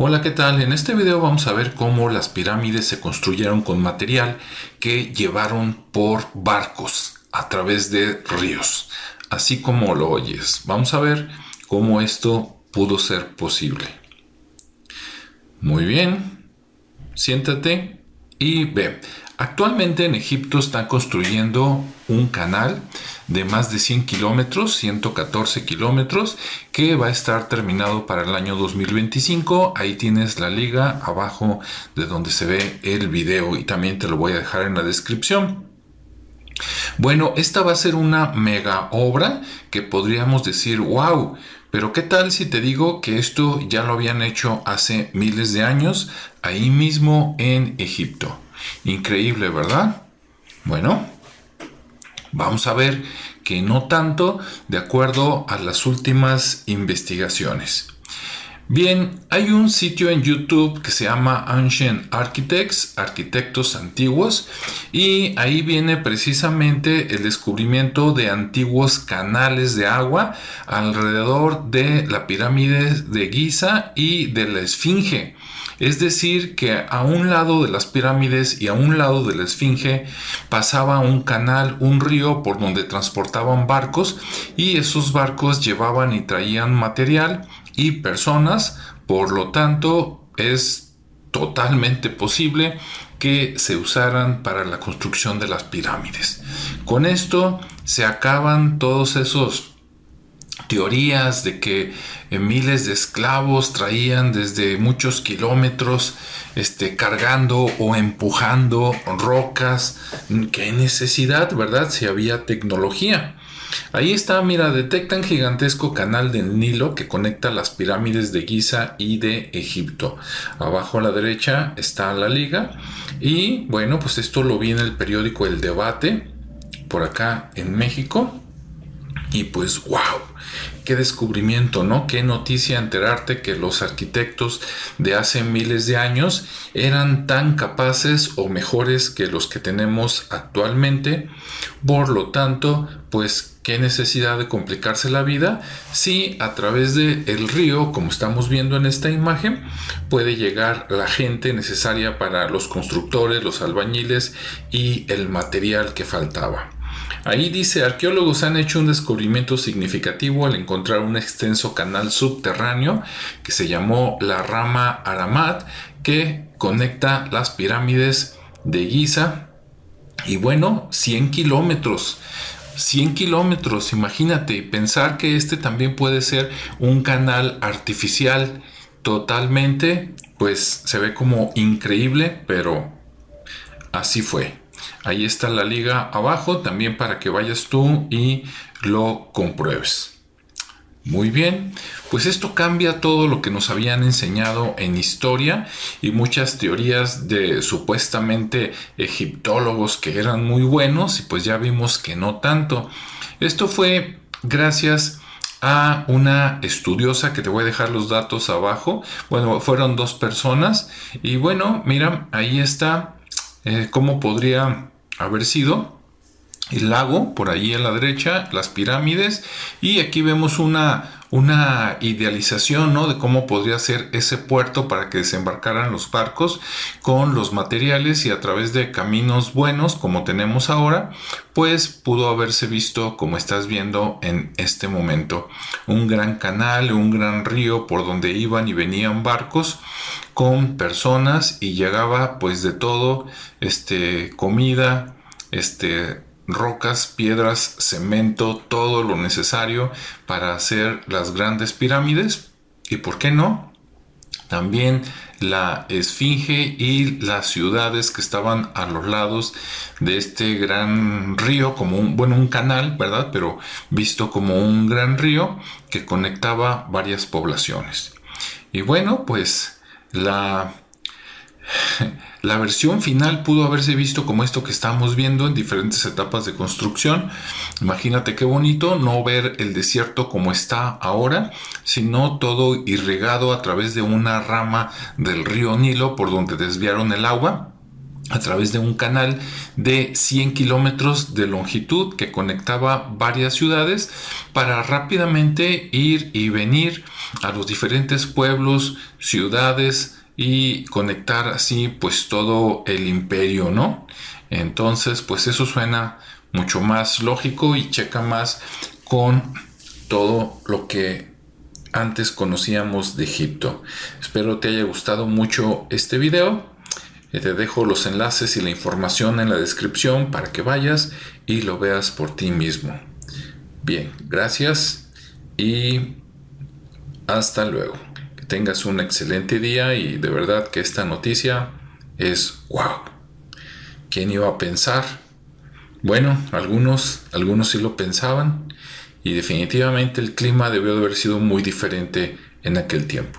Hola, ¿qué tal? En este video vamos a ver cómo las pirámides se construyeron con material que llevaron por barcos a través de ríos, así como lo oyes. Vamos a ver cómo esto pudo ser posible. Muy bien, siéntate y ve. Actualmente en Egipto están construyendo un canal de más de 100 kilómetros, 114 kilómetros, que va a estar terminado para el año 2025. Ahí tienes la liga abajo de donde se ve el video y también te lo voy a dejar en la descripción. Bueno, esta va a ser una mega obra que podríamos decir, wow, pero ¿qué tal si te digo que esto ya lo habían hecho hace miles de años ahí mismo en Egipto? Increíble, ¿verdad? Bueno, Vamos a ver que no tanto de acuerdo a las últimas investigaciones. Bien, hay un sitio en YouTube que se llama Ancient Architects, arquitectos antiguos, y ahí viene precisamente el descubrimiento de antiguos canales de agua alrededor de la pirámide de Giza y de la Esfinge. Es decir, que a un lado de las pirámides y a un lado de la Esfinge pasaba un canal, un río por donde transportaban barcos y esos barcos llevaban y traían material y personas, por lo tanto es totalmente posible que se usaran para la construcción de las pirámides. Con esto se acaban todos esos teorías de que eh, miles de esclavos traían desde muchos kilómetros este, cargando o empujando rocas. ¿Qué necesidad, verdad? Si había tecnología. Ahí está, mira, detectan gigantesco canal del Nilo que conecta las pirámides de Giza y de Egipto. Abajo a la derecha está la liga. Y bueno, pues esto lo vi en el periódico El Debate, por acá en México. Y pues, wow, qué descubrimiento, ¿no? Qué noticia enterarte que los arquitectos de hace miles de años eran tan capaces o mejores que los que tenemos actualmente. Por lo tanto, pues qué necesidad de complicarse la vida si a través del el río, como estamos viendo en esta imagen, puede llegar la gente necesaria para los constructores, los albañiles y el material que faltaba. Ahí dice, arqueólogos han hecho un descubrimiento significativo al encontrar un extenso canal subterráneo que se llamó la rama Aramat, que conecta las pirámides de Giza. Y bueno, 100 kilómetros. 100 kilómetros, imagínate, pensar que este también puede ser un canal artificial totalmente, pues se ve como increíble, pero así fue. Ahí está la liga abajo también para que vayas tú y lo compruebes. Muy bien, pues esto cambia todo lo que nos habían enseñado en historia y muchas teorías de supuestamente egiptólogos que eran muy buenos y pues ya vimos que no tanto. Esto fue gracias a una estudiosa que te voy a dejar los datos abajo. Bueno, fueron dos personas y bueno, mira, ahí está eh, cómo podría haber sido el lago por ahí a la derecha, las pirámides y aquí vemos una, una idealización ¿no? de cómo podría ser ese puerto para que desembarcaran los barcos con los materiales y a través de caminos buenos como tenemos ahora, pues pudo haberse visto como estás viendo en este momento. Un gran canal, un gran río por donde iban y venían barcos con personas y llegaba pues de todo, este, comida, este, rocas, piedras, cemento, todo lo necesario para hacer las grandes pirámides. Y por qué no, también la esfinge y las ciudades que estaban a los lados de este gran río, como un, bueno, un canal, ¿verdad? Pero visto como un gran río que conectaba varias poblaciones. Y bueno, pues la, versión final pudo haberse visto como esto que estamos viendo en diferentes etapas de construcción. Imagínate qué bonito no ver el desierto como está ahora, sino todo irrigado a través de una rama del río Nilo por donde desviaron el agua a través de un canal de 100 kilómetros de longitud que conectaba varias ciudades para rápidamente ir y venir a los diferentes pueblos, ciudades y conectar así pues todo el imperio, ¿no? Entonces pues eso suena mucho más lógico y checa más con todo lo que antes conocíamos de Egipto. Espero te haya gustado mucho este video te dejo los enlaces y la información en la descripción para que vayas y lo veas por ti mismo. Bien, gracias y hasta luego. Que tengas un excelente día y de verdad que esta noticia es wow. ¿Quién iba a pensar? Bueno, algunos, algunos sí lo pensaban y definitivamente el clima debió de haber sido muy diferente en aquel tiempo.